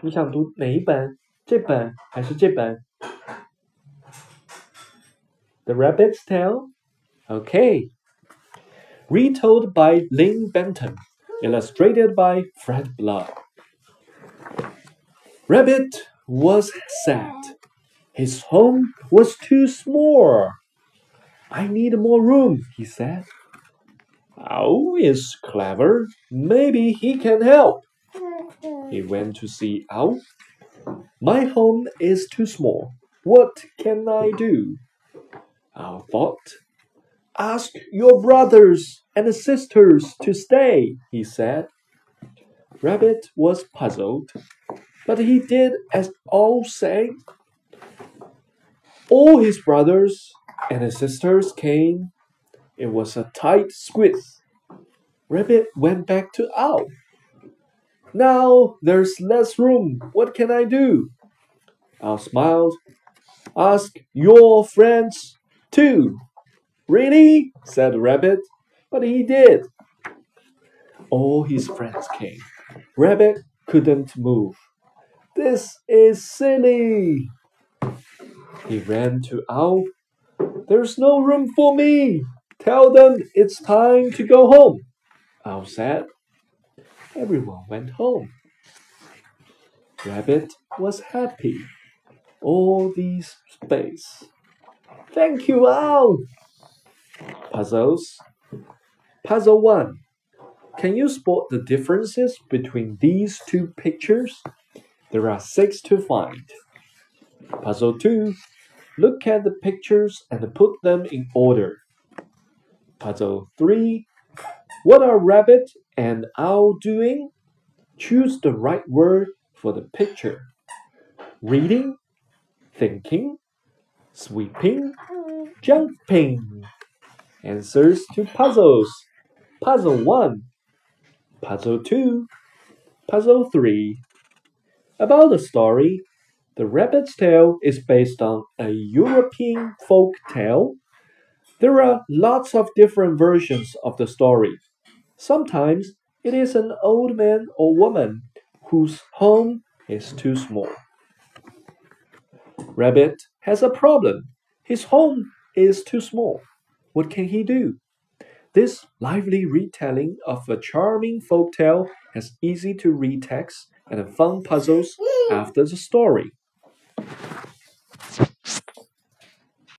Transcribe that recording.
你想读哪一本？这本还是这本？The Rabbit's Tale? Okay. Retold by Lynn Benton. Illustrated by Fred Blunt. Rabbit was sad. His home was too small. I need more room, he said. Owl is clever. Maybe he can help. He went to see Owl. My home is too small. What can I do? Owl thought. Ask your brothers and sisters to stay, he said. Rabbit was puzzled, but he did as Owl said. All his brothers and his sisters came. It was a tight squeeze. Rabbit went back to Owl. Now there's less room. What can I do? Owl smiled. Ask your friends too. Really? said Rabbit. But he did. All his friends came. Rabbit couldn't move. This is silly. He ran to Owl. There's no room for me. Tell them it's time to go home. Owl said. Everyone went home. Rabbit was happy. All this space. Thank you, all. Puzzles. Puzzle 1. Can you spot the differences between these two pictures? There are six to find. Puzzle 2. Look at the pictures and put them in order. Puzzle 3. What are rabbit and owl doing? Choose the right word for the picture. Reading, thinking, sweeping, jumping. Answers to puzzles. Puzzle 1, Puzzle 2, Puzzle 3. About the story, The Rabbit's Tale is based on a European folk tale. There are lots of different versions of the story. Sometimes it is an old man or woman whose home is too small. Rabbit has a problem. His home is too small. What can he do? This lively retelling of a charming folk tale has easy to read text and fun puzzles after the story.